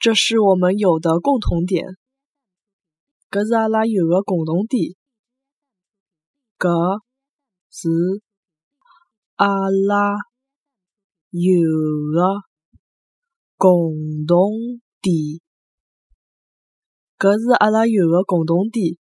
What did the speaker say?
这是我们有的共同点，搿是阿拉有的共同点，搿是阿拉有的共同点，搿是阿拉有的共同点。